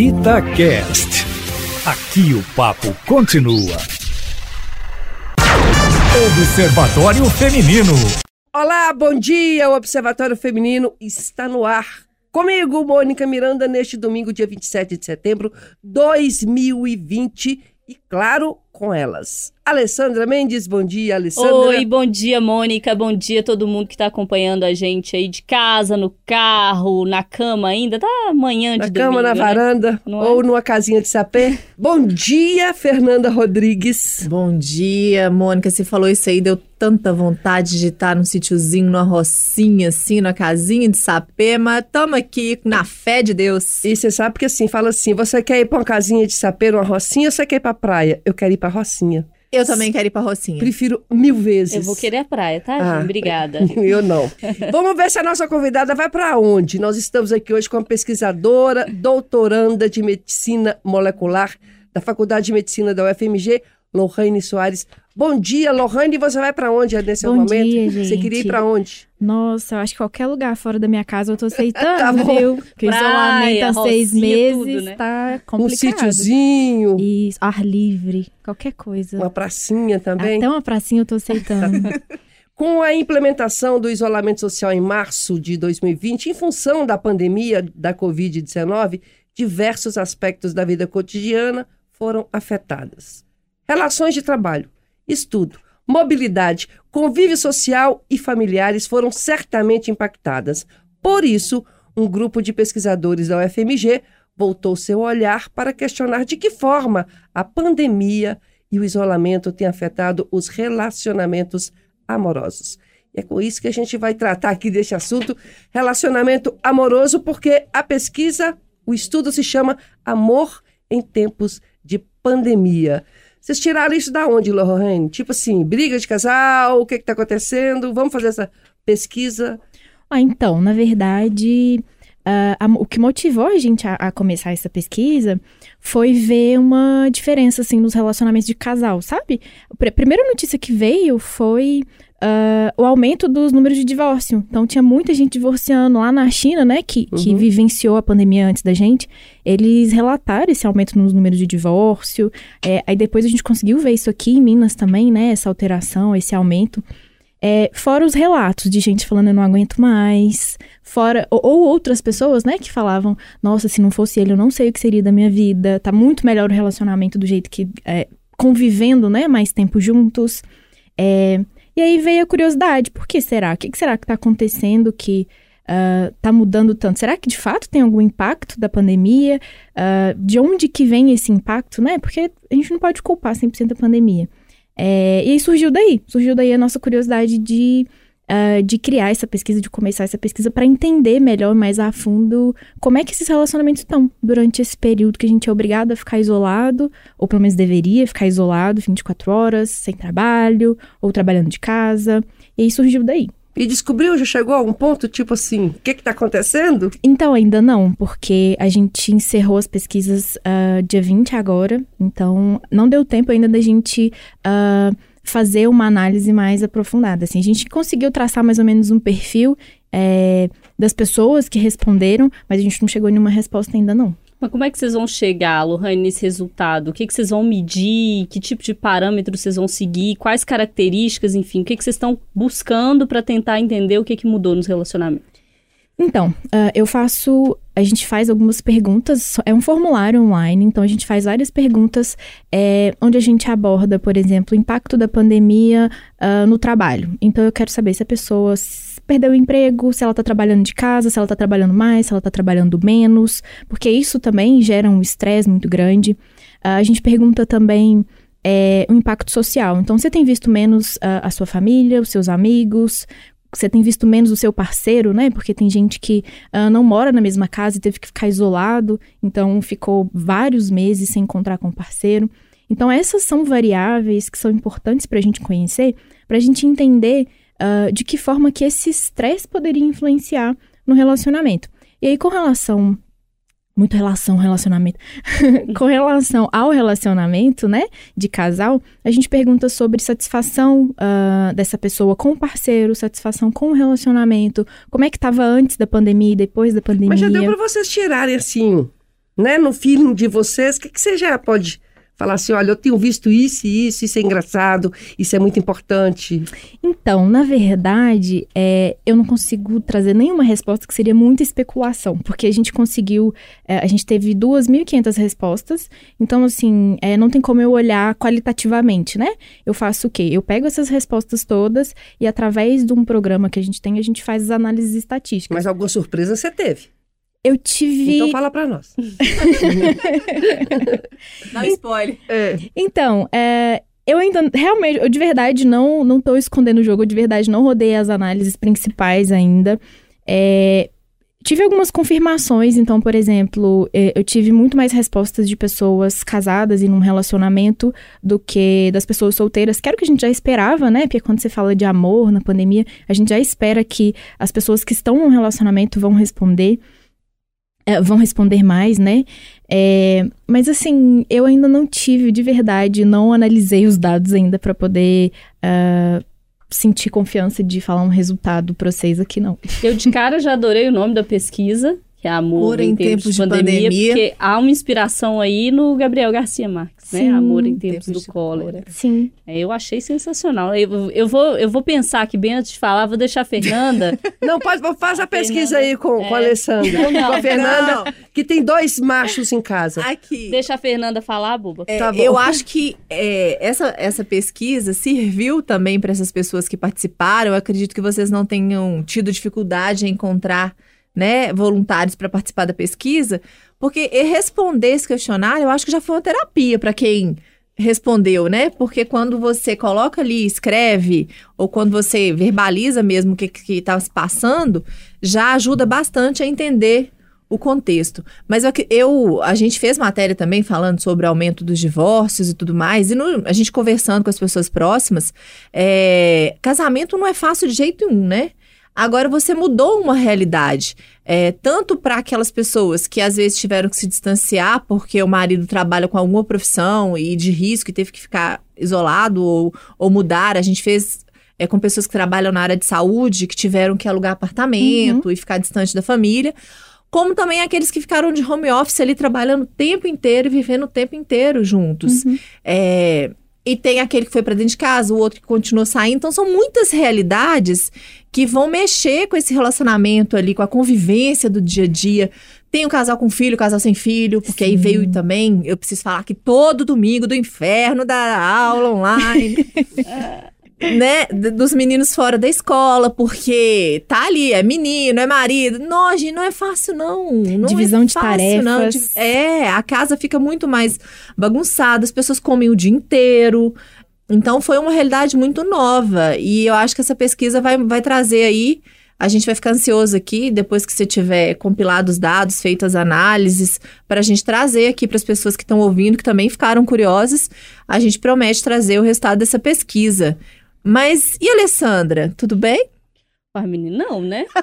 Itacast. Aqui o papo continua. Observatório Feminino. Olá, bom dia! O Observatório Feminino está no ar. Comigo, Mônica Miranda, neste domingo, dia 27 de setembro de 2020. E, claro, com elas. Alessandra Mendes, bom dia, Alessandra. Oi, bom dia, Mônica. Bom dia a todo mundo que está acompanhando a gente aí de casa, no carro, na cama ainda. Tá manhã de Na domingo, cama, na né? varanda é? ou numa casinha de sapê. bom dia, Fernanda Rodrigues. Bom dia, Mônica. Você falou isso aí, deu tanta vontade de estar num sítiozinho, numa rocinha, assim, numa casinha de sapê, mas tamo aqui na fé de Deus. E você sabe que assim, fala assim, você quer ir pra uma casinha de sapê, uma rocinha, ou você quer ir pra praia? Eu quero ir pra rocinha. Eu também quero ir pra rocinha. Prefiro mil vezes. Eu vou querer a praia, tá, Ah. Obrigada. Eu não. Vamos ver se a nossa convidada vai para onde. Nós estamos aqui hoje com a pesquisadora, doutoranda de medicina molecular da Faculdade de Medicina da UFMG, Lohane Soares. Bom dia, Lohane. Você vai para onde nesse Bom momento? dia, Você queria ir gente. para onde? Nossa, eu acho que qualquer lugar fora da minha casa eu tô aceitando, Tá bom. viu? Porque Praia, isolamento há seis rocinha, meses tudo, né? tá Um complicado. sítiozinho, Isso, ar livre, qualquer coisa. uma pracinha também. Até uma pracinha eu tô aceitando. Com a implementação do isolamento social em março de 2020, em função da pandemia da Covid-19, diversos aspectos da vida cotidiana foram afetados. Relações de trabalho, estudo, mobilidade, convívio social e familiares foram certamente impactadas. Por isso, um grupo de pesquisadores da UFMG voltou seu olhar para questionar de que forma a pandemia e o isolamento têm afetado os relacionamentos amorosos. E é com isso que a gente vai tratar aqui desse assunto, relacionamento amoroso, porque a pesquisa, o estudo se chama Amor em Tempos de Pandemia. Vocês tiraram isso da onde, Lorraine? Tipo assim, briga de casal, o que está acontecendo? Vamos fazer essa pesquisa? ah, então, na verdade, ah, a- o que motivou a gente a, a começar essa pesquisa foi ver uma diferença, assim, nos relacionamentos de casal, sabe? A pr- primeira notícia que veio foi ah, o aumento dos números de divórcio. Então, tinha muita gente divorciando lá na China, né, que, que Uhum. vivenciou a pandemia antes da gente. Eles relataram esse aumento nos números de divórcio. É, aí depois a gente conseguiu ver isso aqui em Minas também, né, essa alteração, esse aumento. É, fora os relatos de gente falando eu não aguento mais, fora ou, ou outras pessoas, né, que falavam, nossa, se não fosse ele eu não sei o que seria da minha vida, tá muito melhor o relacionamento do jeito que é, convivendo, né, mais tempo juntos. É, e aí veio a curiosidade, por que será? O que, será que tá acontecendo que ah, tá mudando tanto? Será que de fato tem algum impacto da pandemia? Ah, de onde que vem esse impacto, né? Porque a gente não pode culpar 100% a pandemia. É, e aí surgiu daí, surgiu daí a nossa curiosidade de, ah, de criar essa pesquisa, de começar essa pesquisa para entender melhor, mais a fundo, como é que esses relacionamentos estão durante esse período que a gente é obrigado a ficar isolado, ou pelo menos deveria ficar isolado 24 horas, sem trabalho, ou trabalhando de casa. E aí surgiu daí. E descobriu, já chegou a um ponto, tipo assim, o que está acontecendo? Então, ainda não, porque a gente encerrou as pesquisas ah, dia 20 agora, então não deu tempo ainda da gente ah, fazer uma análise mais aprofundada. Assim, a gente conseguiu traçar mais ou menos um perfil eh, das pessoas que responderam, mas a gente não chegou em nenhuma resposta ainda não. Mas como é que vocês vão chegar, Lohane, nesse resultado? O que, que vocês vão medir? Que tipo de parâmetros vocês vão seguir? Quais características, enfim, o que, que vocês estão buscando para tentar entender o que, que mudou nos relacionamentos? Então, ah, eu faço. A gente faz algumas perguntas, é um formulário online, então a gente faz várias perguntas é, onde a gente aborda, por exemplo, o impacto da pandemia ah, no trabalho. Então eu quero saber se a pessoa perdeu o emprego, se ela tá trabalhando de casa, se ela tá trabalhando mais, se ela tá trabalhando menos, porque isso também gera um estresse muito grande. Ah, a gente pergunta também é, o impacto social. Então, você tem visto menos ah, a sua família, os seus amigos, você tem visto menos o seu parceiro, né? Porque tem gente que ah, não mora na mesma casa e teve que ficar isolado, então ficou vários meses sem encontrar com o parceiro. Então, essas são variáveis que são importantes para a gente conhecer, para a gente entender ah, de que forma que esse estresse poderia influenciar no relacionamento. E aí, com relação. Muito relação, relacionamento. com relação ao relacionamento, né? De casal, a gente pergunta sobre satisfação ah, dessa pessoa com o parceiro, satisfação com o relacionamento, como é que tava antes da pandemia e depois da pandemia. Mas já deu para vocês tirarem assim né, no feeling de vocês, o que, que você já pode falar assim, olha, eu tenho visto isso e isso, isso é engraçado, isso é muito importante. Então, na verdade, é, eu não consigo trazer nenhuma resposta que seria muita especulação, porque a gente conseguiu, é, a gente teve 2.500 respostas, então, assim, é, não tem como eu olhar qualitativamente, né? Eu faço o quê? Eu pego essas respostas todas e, através de um programa que a gente tem, a gente faz as análises estatísticas. Mas alguma surpresa você teve. Eu tive. Então fala pra nós. Dá um spoiler. É. Então, é, eu ainda, realmente, eu de verdade não, não tô escondendo o jogo, eu de verdade não rodei as análises principais ainda. É, tive algumas confirmações, então, por exemplo, é, eu tive muito mais respostas de pessoas casadas e num relacionamento do que das pessoas solteiras, que era o que a gente já esperava, né? Porque quando você fala de amor na pandemia, a gente já espera que as pessoas que estão num relacionamento vão responder. É, vão responder mais, né? É, mas assim, eu ainda não tive de verdade, não analisei os dados ainda para poder ah, sentir confiança de falar um resultado para vocês aqui, não. Eu de cara já adorei o nome da pesquisa, que é Amor Amor em, tempos, de pandemia, porque há uma inspiração aí no Gabriel Garcia Marques, né? Sim, Amor em tempos, Tempos do de cólera. Sim. É, eu achei sensacional. Eu, eu, vou, eu vou pensar aqui bem antes de falar, vou deixar a Fernanda. Não, pode, faz a pesquisa Fernanda, aí com, com a é. Alessandra, Não, não, com a Fernanda, não. que tem dois machos em casa. Aqui. deixa a Fernanda falar, Buba. É, Tá bom. eu acho que é, essa, essa pesquisa serviu também para essas pessoas que participaram. Eu acredito que vocês não tenham tido dificuldade em encontrar né, voluntários para participar da pesquisa, porque responder esse questionário, eu acho que já foi uma terapia para quem respondeu, né? Porque quando você coloca ali, escreve, ou quando você verbaliza mesmo o que está se passando, já ajuda bastante a entender o contexto. Mas eu, eu- a gente fez matéria também falando sobre aumento dos divórcios e tudo mais, e no- a gente conversando com as pessoas próximas, é, casamento não é fácil de jeito nenhum, né? Agora você mudou uma realidade, é, tanto para aquelas pessoas que às vezes tiveram que se distanciar porque o marido trabalha com alguma profissão e de risco e teve que ficar isolado ou, ou mudar. A gente fez é, com pessoas que trabalham na área de saúde, que tiveram que alugar apartamento e ficar distante da família. Como também aqueles que ficaram de home office ali trabalhando o tempo inteiro e vivendo o tempo inteiro juntos. É, e tem aquele que foi para dentro de casa, o outro que continuou saindo. Então, são muitas realidades que vão mexer com esse relacionamento ali, com a convivência do dia a dia. Tem o casal com filho, o casal sem filho, porque aí Sim. veio também, eu preciso falar que todo domingo do inferno da aula online. né, dos meninos fora da escola, porque tá ali, é menino, é marido. Não, gente, não é fácil, não. não Divisão é de fácil, não. tarefas. Di- É, a casa fica muito mais bagunçada, as pessoas comem o dia inteiro. Então foi uma realidade muito nova. E eu acho que essa pesquisa vai, vai trazer aí. A gente vai ficar ansioso aqui, depois que você tiver compilado os dados, feito as análises, para a gente trazer aqui para as pessoas que estão ouvindo, que também ficaram curiosas. A gente promete trazer o resultado dessa pesquisa. Mas e a Alessandra, tudo bem? Para menino, não, né?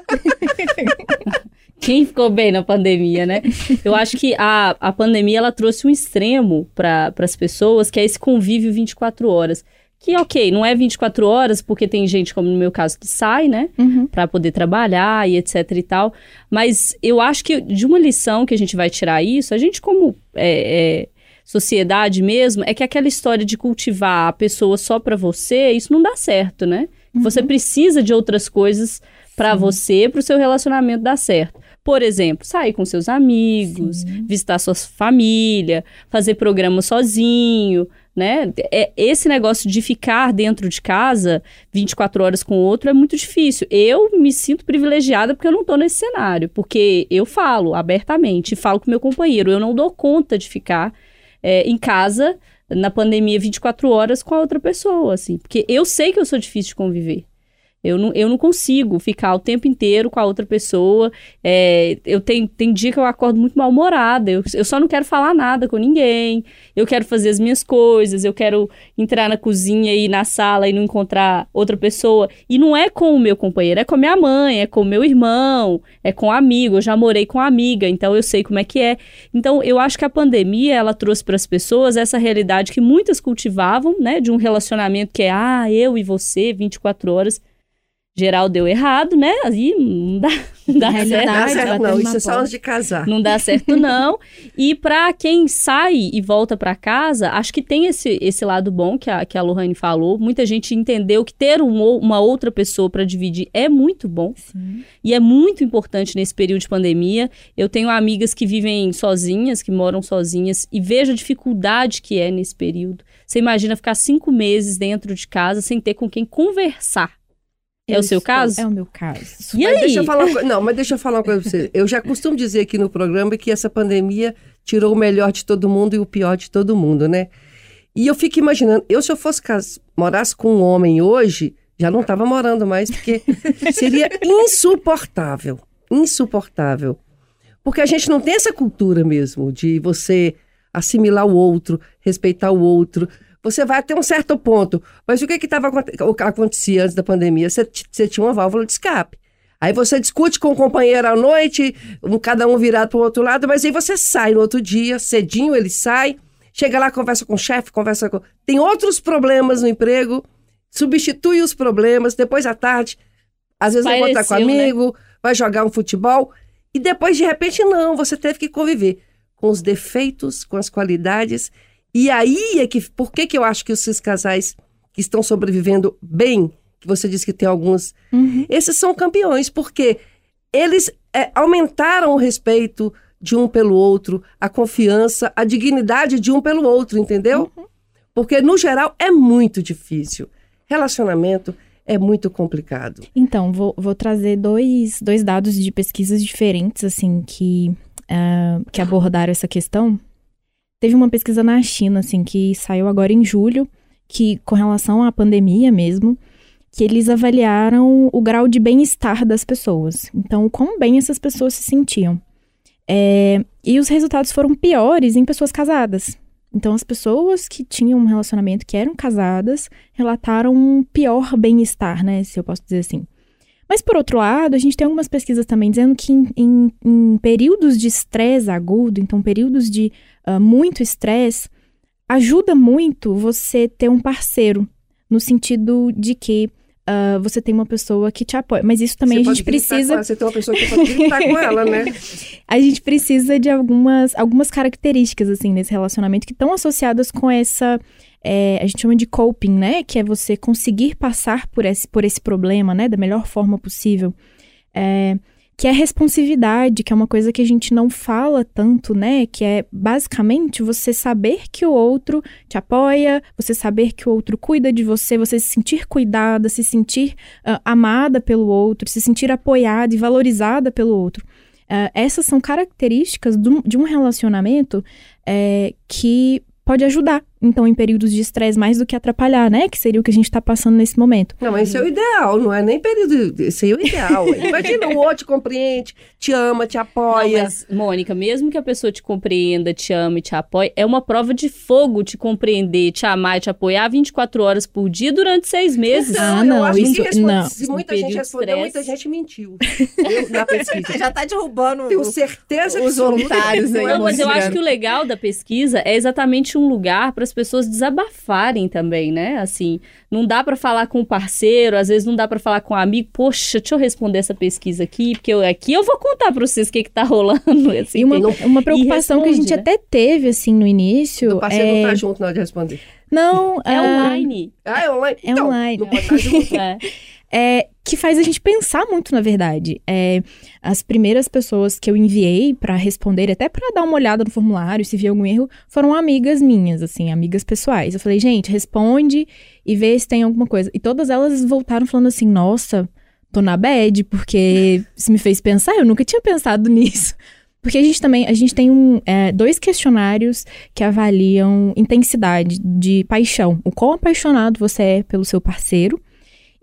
Quem ficou bem na pandemia, né? Eu acho que a, a pandemia ela trouxe um extremo para as pessoas, que é esse convívio 24 horas. Que, ok, não é 24 horas, porque tem gente, como no meu caso, que sai, né? Uhum. Para poder trabalhar e etc e tal. Mas eu acho que de uma lição que a gente vai tirar isso, a gente, como é, é, sociedade mesmo, é que aquela história de cultivar a pessoa só para você, isso não dá certo, né? Você precisa de outras coisas para você, para o seu relacionamento dar certo. Por exemplo, sair com seus amigos, visitar sua família, fazer programa sozinho, né? É, esse negócio de ficar dentro de casa 24 horas com o outro é muito difícil. Eu me sinto privilegiada porque eu não tô nesse cenário, porque eu falo abertamente, falo com meu companheiro, eu não dou conta de ficar é, em casa na pandemia 24 horas com a outra pessoa, assim, porque eu sei que eu sou difícil de conviver. Eu não, eu não consigo ficar o tempo inteiro com a outra pessoa. É, eu tenho, tem dia que eu acordo muito mal-humorada. Eu, eu só não quero falar nada com ninguém. Eu quero fazer as minhas coisas. Eu quero entrar na cozinha e na sala e não encontrar outra pessoa. E não é com o meu companheiro, é com a minha mãe, é com o meu irmão, é com um amigo. Eu já morei com amiga, então eu sei como é que é. Então, eu acho que a pandemia, ela trouxe para as pessoas essa realidade que muitas cultivavam, né? De um relacionamento que é, ah, eu e você, 24 horas. Geral deu errado, né? Aí não dá, não dá certo. Não dá certo, não. Isso é só antes de casar. Não dá certo, não. E para quem sai e volta para casa, acho que tem esse, esse lado bom que a, que a Lohane falou. Muita gente entendeu que ter um uma outra pessoa para dividir é muito bom. Sim. E é muito importante nesse período de pandemia. Eu tenho amigas que vivem sozinhas, que moram sozinhas, e vejo a dificuldade que é nesse período. Você imagina ficar cinco meses dentro de casa sem ter com quem conversar. É Eu o seu estou- caso? É o meu caso. E Mas aí? deixa eu falar uma coisa. Não, mas deixa eu falar uma coisa pra você. Eu já costumo dizer aqui no programa que essa pandemia tirou o melhor de todo mundo e o pior de todo mundo, né? E eu fico imaginando, eu se eu fosse cas- morasse com um homem hoje, já não estava morando mais, porque seria insuportável. Insuportável. Porque a gente não tem essa cultura mesmo de você assimilar o outro, respeitar o outro. Você vai até um certo ponto. Mas o que que tava, o que acontecia antes da pandemia? Você, você tinha uma válvula de escape. Aí você discute com o companheiro à noite, um- cada um virado para o outro lado, mas aí você sai no outro dia, cedinho ele sai, chega lá, conversa com o chefe, conversa com. Tem outros problemas no emprego, substitui os problemas, depois à tarde, às vezes vai encontrar com Pareceu, né? amigo, vai jogar um futebol, e depois, de repente, não, você teve que conviver com os defeitos, com as qualidades. E aí é que. Por que, que eu acho que esses casais que estão sobrevivendo bem, que você disse que tem alguns Uhum. esses são campeões, porque eles é, aumentaram o respeito de um pelo outro, a confiança, a dignidade de um pelo outro, entendeu? Porque, no geral, é muito difícil. Relacionamento é muito complicado. Então, vou, vou trazer dois, dois dados de pesquisas diferentes, assim, que, ah, que abordaram essa questão. Teve uma pesquisa na China, assim, que saiu agora em julho, que, com relação à pandemia mesmo, que eles avaliaram o grau de bem-estar das pessoas. Então, quão bem essas pessoas se sentiam. É, e os resultados foram piores em pessoas casadas. Então, as pessoas que tinham um relacionamento, que eram casadas, relataram um pior bem-estar, né? Se eu posso dizer assim. Mas, por outro lado, a gente tem algumas pesquisas também dizendo que em, em- em períodos de estresse agudo, então períodos de ah, muito estresse, ajuda muito você ter um parceiro, no sentido de que ah, você tem uma pessoa que te apoia. Mas isso também Você a gente precisa. com ela, Você tem uma pessoa que pode gritar com ela, né? A gente precisa de algumas, algumas características, assim, nesse relacionamento que estão associadas com essa. É, a gente chama de coping, né? Que é você conseguir passar por esse, por esse problema, né? Da melhor forma possível. É, que é responsividade, que é uma coisa que a gente não fala tanto, né? Que é basicamente você saber que o outro te apoia, você saber que o outro cuida de você, você se sentir cuidada, se sentir ah, amada pelo outro, se sentir apoiada e valorizada pelo outro. Ah, essas são características do- de um relacionamento é, que pode ajudar, então, em períodos de estresse, mais do que atrapalhar, né? Que seria o que a gente está passando nesse momento. Não, mas esse é o ideal, não é nem período. Esse é o ideal. Imagina, o outro te compreende, te ama, te Não, apoia. mas, Mônica, mesmo que a pessoa te compreenda, te ame, te apoie, é uma prova de fogo te compreender, te amar e te apoiar 24 horas por dia durante seis meses. Ah, eu não, acho isso- que responde- não. Se muita No gente respondeu, muita gente mentiu. Eu, na pesquisa. Já tá derrubando Tenho certeza os voluntários aí, não Não, mas eu acho que o legal da pesquisa é exatamente um lugar para as pessoas desabafarem também, né? Assim, não dá para falar com o parceiro, às vezes não dá para falar com o amigo. Poxa, deixa eu responder essa pesquisa aqui, porque eu, aqui eu vou contar para vocês o que que tá rolando. Assim, E uma, uma preocupação que a gente responde, né? até teve, assim, no início. O parceiro é... não tá junto na hora de responder. Não, é ah, online. Ah, é online? É Então, online. Não pode estar junto. É. é, que faz a gente pensar muito, na verdade. É, as primeiras pessoas que eu enviei pra responder, até pra dar uma olhada no formulário, se vier algum erro, foram amigas minhas, assim, amigas pessoais. Eu falei, gente, responde e vê se tem alguma coisa. E todas elas voltaram falando assim, nossa, tô na bad, porque isso me fez pensar, eu nunca tinha pensado nisso. Porque a gente também, a gente tem um, é, dois questionários que avaliam intensidade de paixão. O quão apaixonado você é pelo seu parceiro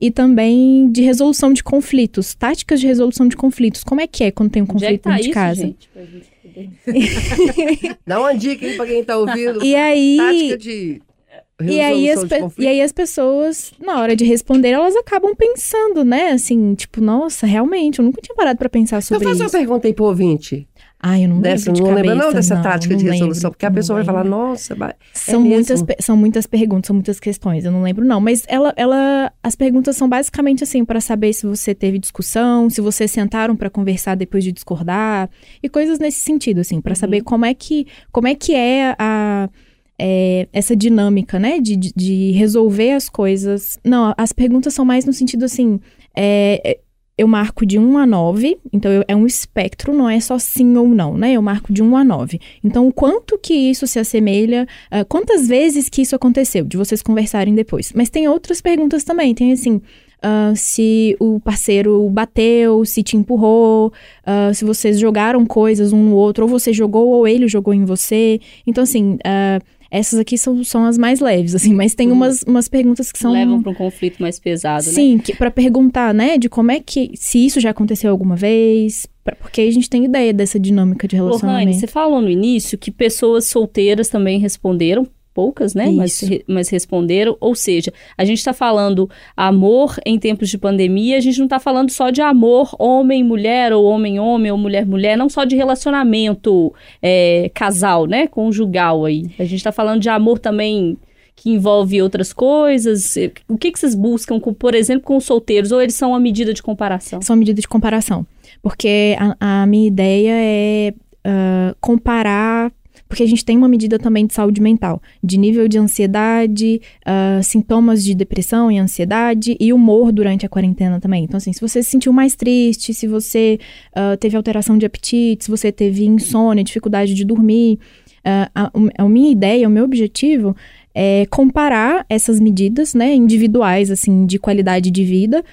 e também de resolução de conflitos, táticas de resolução de conflitos. Como é que é quando tem um é conflito tá dentro de isso, casa? gente? Pra gente poder- Dá uma dica aí pra quem tá ouvindo. E aí, Tática de e aí, as, de e aí as pessoas, na hora de responder, elas acabam pensando, né? Assim, tipo, nossa, realmente, eu nunca tinha parado pra pensar Eu sobre faço uma isso. pergunta aí pro ouvinte. Ah, eu não Dessa, lembro de não lembra cabeça, não dessa tática não de lembro, resolução? Porque a pessoa vai falar, lembro. nossa, vai- São, mesmo? muitas, são muitas perguntas, são muitas questões. Eu não lembro, não. Mas ela, ela, as perguntas são basicamente assim, para saber se você teve discussão, se vocês sentaram para conversar depois de discordar, e coisas nesse sentido, assim, para saber como é que, como é, que é a. é, essa dinâmica, né, de, de- de resolver as coisas. Não, as perguntas são mais no sentido assim. é, é, eu marco de 1 a 9, então eu- é um espectro, não é só sim ou não, né? Eu marco de 1 a 9. Então, quanto que isso se assemelha, ah, quantas vezes que isso aconteceu, de vocês conversarem depois. Mas tem outras perguntas também, tem assim, ah, se o parceiro bateu, se te empurrou, ah, se vocês jogaram coisas um no outro, ou você jogou ou ele jogou em você. Então, assim, essas aqui são, são as mais leves, assim, mas tem umas, umas perguntas que são... Levam para um conflito mais pesado, né? Sim, para perguntar, né, de como é que. Se isso já aconteceu alguma vez. porque a gente tem ideia dessa dinâmica de Lohane, relacionamento. você falou no início que pessoas solteiras também responderam, poucas, né? Mas, mas responderam. Ou seja, a gente está falando amor em tempos de pandemia, a gente não está falando só de amor homem-mulher, ou homem-homem, ou mulher-mulher, não só de relacionamento é, casal, né? Conjugal aí. A gente está falando de amor também que envolve outras coisas. O que, que vocês buscam, com, por exemplo, com os solteiros? Ou eles são uma medida de comparação? São medidas de comparação. Porque a, a minha ideia é ah, comparar. Porque a gente tem uma medida também de saúde mental, de nível de ansiedade, ah, sintomas de depressão e ansiedade e humor durante a quarentena também. Então, assim, se você se sentiu mais triste, se você ah, teve alteração de apetite, se você teve insônia, dificuldade de dormir, ah, a, a minha ideia, o meu objetivo é comparar essas medidas, né, individuais, assim, de qualidade de vida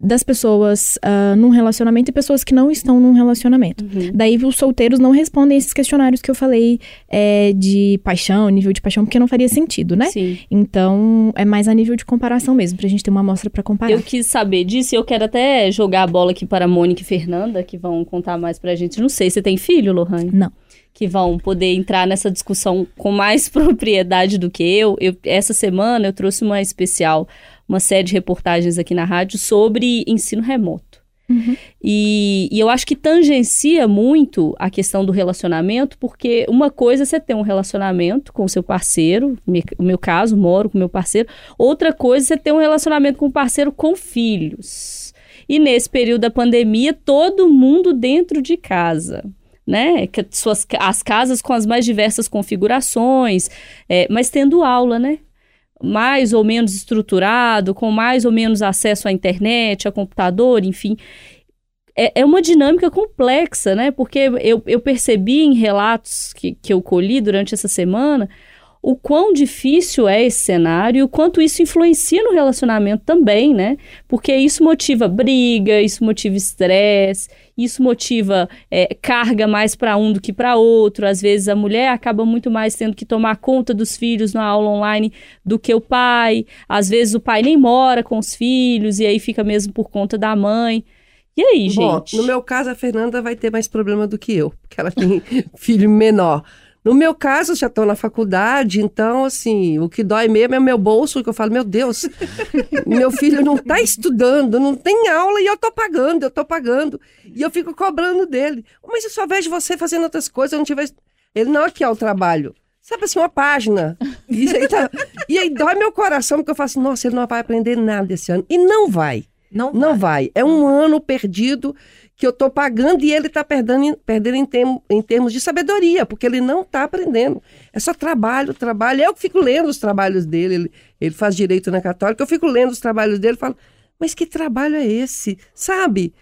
das pessoas ah, num relacionamento e pessoas que não estão num relacionamento. Uhum. Daí os solteiros não respondem esses questionários que eu falei é, de paixão, nível de paixão, porque não faria sentido, né? Sim. Então, é mais a nível de comparação mesmo, pra gente ter uma amostra pra comparar. Eu quis saber disso e eu quero até jogar a bola aqui para a Mônica e Fernanda, que vão contar mais pra gente. Não sei, você tem filho, Lohane? Não. Que vão poder entrar nessa discussão com mais propriedade do que eu. eu. Essa semana eu trouxe uma especial, uma série de reportagens aqui na rádio sobre ensino remoto. Uhum. E, e eu acho que tangencia muito a questão do relacionamento, porque uma coisa é você ter um relacionamento com o seu parceiro, me- o meu caso, moro com meu parceiro, outra coisa é você ter um relacionamento com o parceiro com filhos. E nesse período da pandemia, todo mundo dentro de casa. Né? Suas, as casas com as mais diversas configurações, é, mas tendo aula, né? Mais ou menos estruturado, com mais ou menos acesso à internet, a computador, enfim. É, é uma dinâmica complexa, né? Porque eu, eu percebi em relatos que, que eu colhi durante essa semana o quão difícil é esse cenário e o quanto isso influencia no relacionamento também, né? Porque isso motiva briga, isso motiva estresse, isso motiva é, carga mais para um do que para outro. Às vezes a mulher acaba muito mais tendo que tomar conta dos filhos na aula online do que o pai. Às vezes o pai nem mora com os filhos e aí fica mesmo por conta da mãe. E aí, Bom, gente? no meu caso, a Fernanda vai ter mais problema do que eu, porque ela tem filho menor. No meu caso, já estou na faculdade, então, assim, o que dói mesmo é o meu bolso, que eu falo, meu Deus, meu filho não está estudando, não tem aula e eu estou pagando, eu estou pagando. E eu fico cobrando dele. Mas eu só vejo você fazendo outras coisas, eu não tivesse... Ele não aqui é o trabalho. Sabe assim, uma página. E aí, tá- e aí dói meu coração, porque eu falo assim, nossa, ele não vai aprender nada esse ano. E não vai. Não, Não vai. É um ano perdido que eu estou pagando e ele está perdendo, perdendo em, termo- em termos de sabedoria, porque ele não está aprendendo. É só trabalho, trabalho. Eu que fico lendo os trabalhos dele, ele, ele faz direito na Católica, eu fico lendo os trabalhos dele e falo, mas que trabalho é esse? Sabe?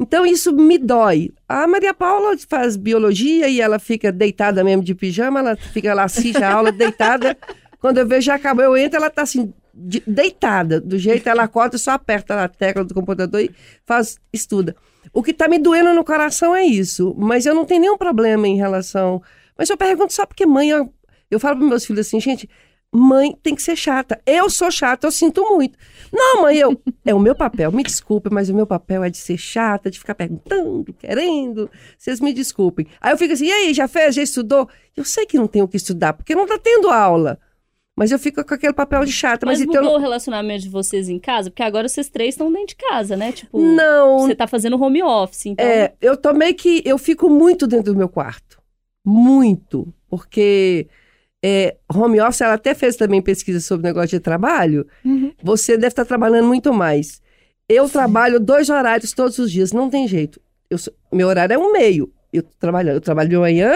Então isso me dói. A Maria Paula faz biologia e ela fica deitada mesmo de pijama, ela fica lá, assiste a aula deitada. Quando eu vejo já acabou, eu entro, ela está assim, de- deitada. Do jeito ela acorda, só aperta na tecla do computador e faz, estuda. O que está me doendo no coração é isso. Mas eu não tenho nenhum problema em relação. Mas eu pergunto só porque mãe. Eu, eu falo para meus filhos assim, gente, mãe tem que ser chata. Eu sou chata, eu sinto muito. Não, mãe, eu. É o meu papel, me desculpe, mas o meu papel é de ser chata, de ficar perguntando, querendo. Vocês me desculpem. Aí eu fico assim, e aí, já fez? Já estudou? Eu sei que não tenho o que estudar, porque não está tendo aula. Mas eu fico com aquele papel de chata. Mas, Mas então. mudou o relacionamento de vocês em casa? Porque agora vocês três estão dentro de casa, né? Tipo, Não, você tá fazendo home office, então... É, eu tomei que eu fico muito dentro do meu quarto. Muito. Porque é, home office, ela até fez também pesquisa sobre negócio de trabalho. Uhum. Você deve estar trabalhando muito mais. Eu trabalho dois horários todos os dias, não tem jeito. Eu meu horário é um meio. Eu trabalho, eu trabalho de manhã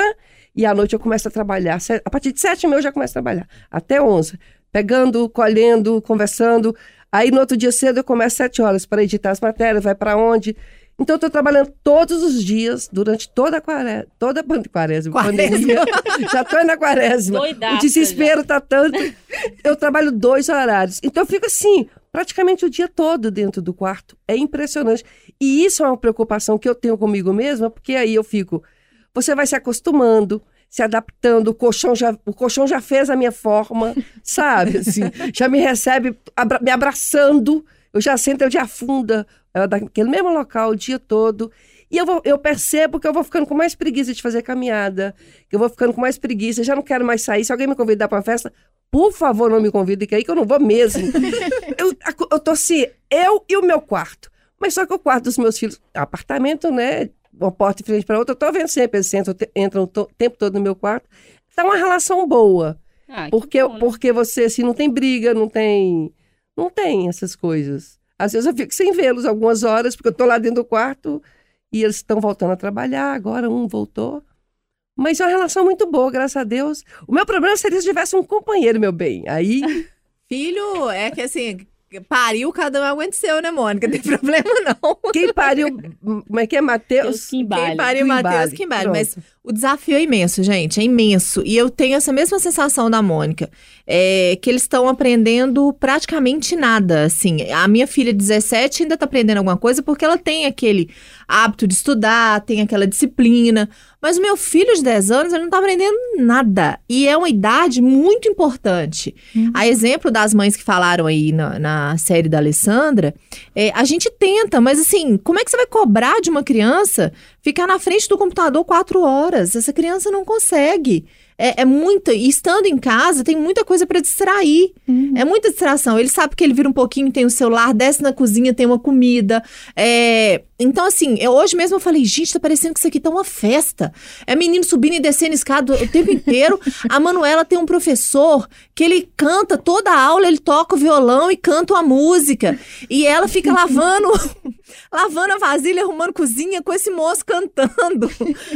e à noite eu começo a trabalhar. A partir de sete eu já começo a trabalhar. Até onze. Pegando, colhendo, conversando. Aí no outro dia cedo eu começo sete horas para editar as matérias, vai para onde. Então eu estou trabalhando todos os dias, durante toda a quaresma, toda a quaresma, Quaresma. pandemia. já estou na quaresma. Doidaça o desespero tá tanto. Eu trabalho dois horários. Então eu fico assim, praticamente o dia todo dentro do quarto. É impressionante. E isso é uma preocupação que eu tenho comigo mesma, porque aí eu fico. Você vai se acostumando, se adaptando, o colchão já, o colchão já fez a minha forma, sabe? Assim, já me recebe abra- me abraçando, eu já sento, ele já afunda é, daquele mesmo local o dia todo. E eu, vou, eu percebo que eu vou ficando com mais preguiça de fazer caminhada, que eu vou ficando com mais preguiça, já não quero mais sair. Se alguém me convidar para uma festa, por favor, não me convide, que aí que eu não vou mesmo. eu, eu tô assim, eu e o meu quarto. Mas só que o quarto dos meus filhos, apartamento, né? Uma porta de frente para outra, eu tô vendo sempre, eles entram, entram o tempo todo no meu quarto. Tá uma relação boa. Ah, que Porque, bom, né? porque você, assim, não tem briga, não tem. Não tem essas coisas. Às vezes eu fico sem vê-los algumas horas, porque eu tô lá dentro do quarto e eles estão voltando a trabalhar, agora um voltou. Mas é uma relação muito boa, graças a Deus. O meu problema seria se tivesse um companheiro, meu bem. Aí, Filho, é que assim, pariu, cada um aguenta seu, né, Mônica? Não tem problema, não. quem pariu. Como é que é, embale. Quem pariu, embale. Pronto. Mas o desafio é imenso, gente, é imenso. E eu tenho essa mesma sensação da Mônica, é, que eles estão aprendendo praticamente nada, assim. A minha filha de 17 ainda tá aprendendo alguma coisa porque ela tem aquele hábito de estudar, tem aquela disciplina. Mas o meu filho de 10 anos, ele não tá aprendendo nada. E é uma idade muito importante. A exemplo das mães que falaram aí na, na série da Alessandra, é, a gente tenta, mas assim, como é que você vai cobrar de uma criança ficar na frente do computador quatro horas? Essa criança não consegue. É, é muita. E estando em casa, tem muita coisa para distrair. É muita distração. Ele sabe que ele vira um pouquinho, tem o celular, desce na cozinha, tem uma comida. É, Então, assim, eu, hoje mesmo eu falei, gente, tá parecendo que isso aqui tá uma festa. É menino subindo e descendo escada o tempo inteiro. A Manuela tem um professor que ele canta toda a aula, ele toca o violão e canta uma música. E ela fica lavando, lavando a vasilha, arrumando cozinha com esse moço cantando.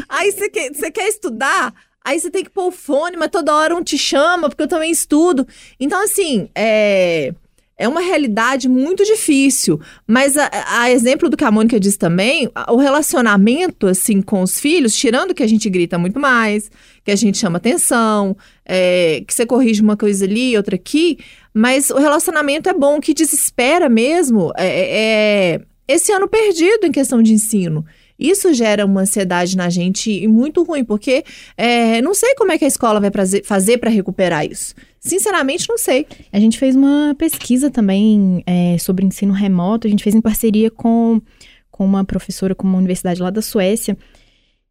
Aí você quer, você quer estudar? Aí você tem que pôr o fone, mas toda hora um te chama, porque eu também estudo. Então, assim, é. É uma realidade muito difícil, mas a, a exemplo do que a Mônica disse também, o relacionamento assim com os filhos, tirando que a gente grita muito mais, que a gente chama atenção, é, que você corrige uma coisa ali, outra aqui, mas o relacionamento é bom, o que desespera mesmo é, é- é esse ano perdido em questão de ensino. Isso gera uma ansiedade na gente e muito ruim, porque é, não sei como é que a escola vai fazer para recuperar isso. Sinceramente, não sei. A gente fez uma pesquisa também é, sobre ensino remoto, a gente fez em parceria com, com uma professora, com uma universidade lá da Suécia.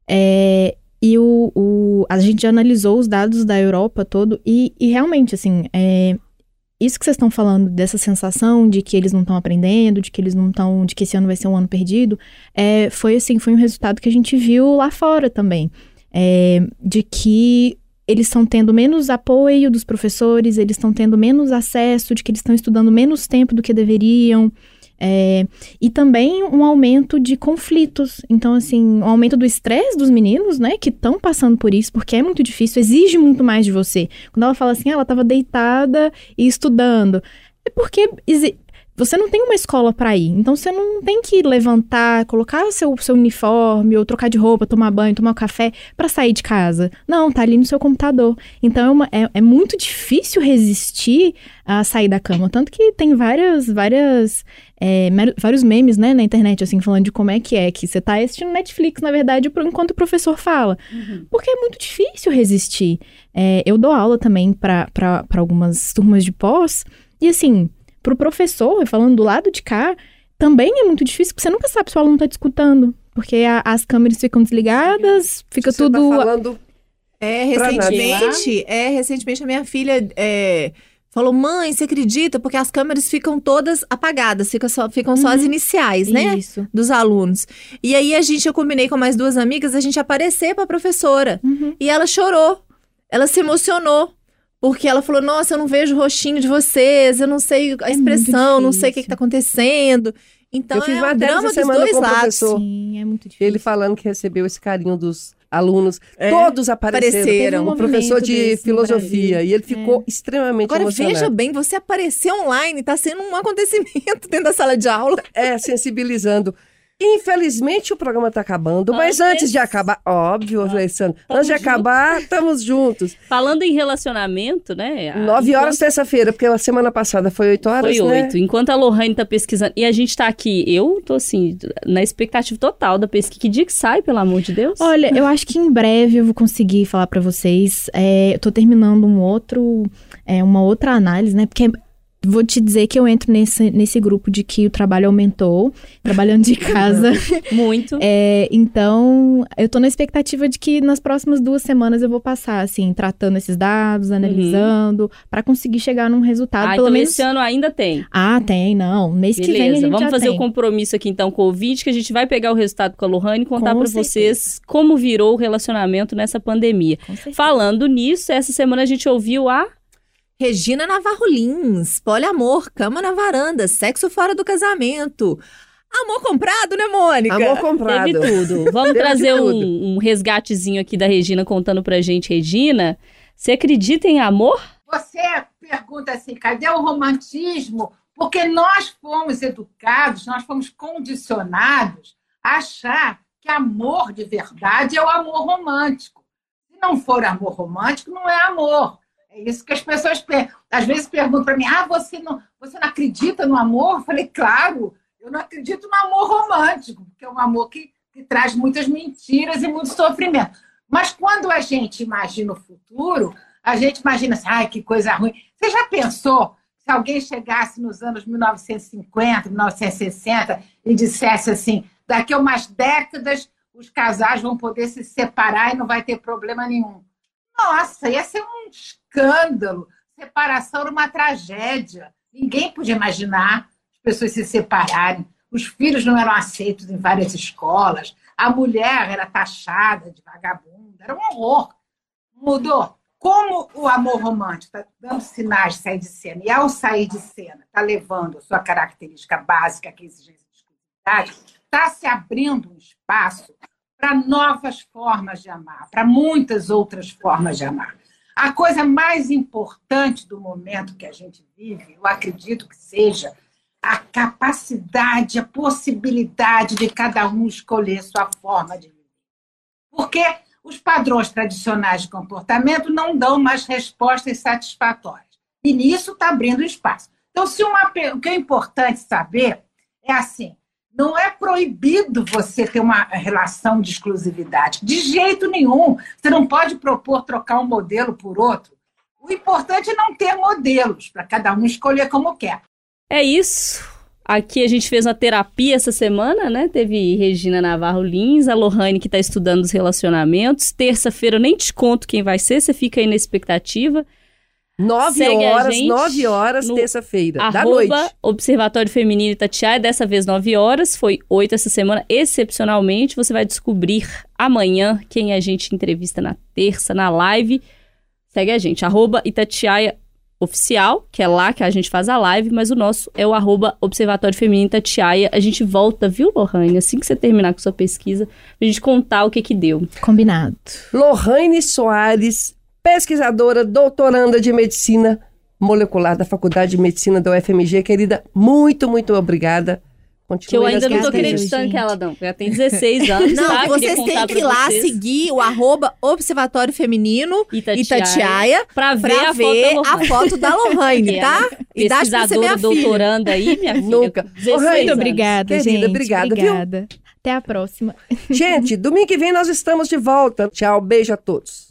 É, e o, o- a gente analisou os dados da Europa todo, e, e realmente, assim, é, isso que vocês estão falando, dessa sensação de que eles não estão aprendendo, de que eles não estão, de que esse ano vai ser um ano perdido, é, foi assim, foi um resultado que a gente viu lá fora também. É, de que eles estão tendo menos apoio dos professores, eles estão tendo menos acesso, de que eles estão estudando menos tempo do que deveriam. É, e também um aumento de conflitos. Então, assim, um aumento do estresse dos meninos, né, que estão passando por isso, porque é muito difícil, exige muito mais de você. Quando ela fala assim, ah, ela estava deitada e estudando. É porque você não tem uma escola para ir. Então você não tem que levantar, colocar seu, seu uniforme, ou trocar de roupa, tomar banho, tomar um café para sair de casa. Não, tá ali no seu computador. Então é, uma- é- é muito difícil resistir a sair da cama. Tanto que tem várias, várias, é, vários memes, né, na internet, assim, falando de como é que é que você tá assistindo Netflix, na verdade, enquanto o professor fala. Porque é muito difícil resistir. É, eu dou aula também para algumas turmas de pós, e assim, pro professor, falando do lado de cá, também é muito difícil, porque você nunca sabe se o aluno tá te escutando. Porque a- as câmeras ficam desligadas, fica Você tudo. Tá falando É, recentemente, é, recentemente a minha filha é, falou, mãe, você acredita? Porque as câmeras ficam todas apagadas, fica só, ficam só as iniciais, né? Isso. Dos alunos. E aí a gente, eu combinei com mais duas amigas, a gente aparecer pra professora. Uhum. E ela chorou. Ela se emocionou. Porque ela falou: Nossa, eu não vejo o rostinho de vocês, eu não sei a É expressão, não sei o que, difícil. que tá acontecendo. Então Eu fiz é um matéria drama dos semana dois com lados. Sim, é muito difícil. Ele falando que recebeu esse carinho dos alunos. É, Todos apareceram. apareceram. O professor de filosofia. E ele ficou extremamente Agora emocionado. veja bem, você aparecer online tá sendo um acontecimento dentro da sala de aula. É, sensibilizando. Infelizmente o programa está acabando, mas Antes- antes de acabar, óbvio, Alessandro, tamo antes de acabar, estamos juntos. Falando em relacionamento, né? Nove horas terça-feira, porque a semana passada foi oito horas, Foi né? oito. Enquanto a Lohane tá pesquisando. E a gente tá aqui, eu tô assim, na expectativa total da pesquisa. Que dia que sai, pelo amor de Deus? Olha, eu acho que em breve eu vou conseguir falar pra vocês. É, eu tô terminando um outro, é, uma outra análise, né? Porque vou te dizer que eu entro nesse, nesse grupo de que o trabalho aumentou, trabalhando de casa. Muito. É, então, eu tô na expectativa de que nas próximas duas semanas eu vou passar, assim, tratando esses dados, analisando, pra conseguir chegar num resultado, ah, pelo então menos. esse ano ainda tem. Ah, tem, não. Mês que vem a Beleza, gente vamos fazer o compromisso aqui então com o ouvinte, que a gente vai pegar o resultado com a Lohane e contar certeza. vocês como virou o relacionamento nessa pandemia. Falando nisso, essa semana a gente ouviu a Regina Navarro Lins, poliamor, cama na varanda, sexo fora do casamento. Amor comprado, né, Mônica? Amor comprado. Teve tudo. Vamos Teve trazer tudo. um, um resgatezinho aqui da Regina contando pra gente. Regina, você acredita em amor? Você pergunta assim, cadê o romantismo? Porque nós fomos educados, nós fomos condicionados a achar que amor de verdade é o amor romântico. Se não for amor romântico, não é amor. Isso que as pessoas às vezes perguntam para mim: ah, você não, você não acredita no amor? Eu falei, claro, eu não acredito no amor romântico, porque é um amor que, que traz muitas mentiras e muito sofrimento. Mas quando a gente imagina o futuro, a gente imagina assim, ai, que coisa ruim. Você já pensou se alguém chegasse nos anos 1950, 1960 e dissesse assim, daqui a umas décadas os casais vão poder se separar e não vai ter problema nenhum. Nossa, ia ser um escândalo. Separação era uma tragédia. Ninguém podia imaginar as pessoas se separarem. Os filhos não eram aceitos em várias escolas. A mulher era taxada de vagabunda. Era um horror. Mudou. Como o amor romântico está dando sinais de sair de cena, e ao sair de cena está levando a sua característica básica, que é a exigência de exclusividade, está se abrindo um espaço para novas formas de amar, para muitas outras formas de amar. A coisa mais importante do momento que a gente vive, eu acredito que seja a capacidade, a possibilidade de cada um escolher sua forma de viver. Porque os padrões tradicionais de comportamento não dão mais respostas satisfatórias. E nisso está abrindo espaço. Então, se uma, o que é importante saber é assim: não é proibido você ter uma relação de exclusividade, de jeito nenhum. Você não pode propor trocar um modelo por outro. O importante é não ter modelos, para cada um escolher como quer. É isso. Aqui a gente fez uma terapia essa semana, né? Teve Regina Navarro Lins, a Lohane que está estudando os relacionamentos. Terça-feira eu nem te conto quem vai ser, você fica aí na expectativa. Nove Segue a horas, gente nove horas, no terça-feira, da noite. Observatório Feminino Itatiaia, dessa vez 9 horas, foi 8 essa semana, excepcionalmente. Você vai descobrir amanhã quem a gente entrevista na terça, na live. Segue a gente, arroba Itatiaia Oficial, que é lá que a gente faz a live, mas o nosso é o arroba Observatório Feminino Itatiaia. A gente volta, viu, Lohane, assim que você terminar com sua pesquisa, pra gente contar o que que deu. Combinado. Lohane Soares, pesquisadora, doutoranda de medicina molecular da Faculdade de Medicina da UFMG. Querida, muito, muito obrigada. Continue Que eu ainda não tô pesquisas, acreditando gente. que ela não. Já tem 16 anos, Não, tá? Vocês têm que ir lá vocês. seguir o arroba Observatório Feminino Itatiaia, Itatiaia pra ver pra a ver foto da a Lohane. foto da Lohane, tá? Idade pra ser Pesquisadora, minha filha. doutoranda aí, minha filha. Nunca. 16 Ô, Raíssa, Muito obrigada, Querida, gente. obrigada, viu? obrigada. Até a próxima. Gente, domingo que vem nós estamos de volta. Tchau, beijo a todos.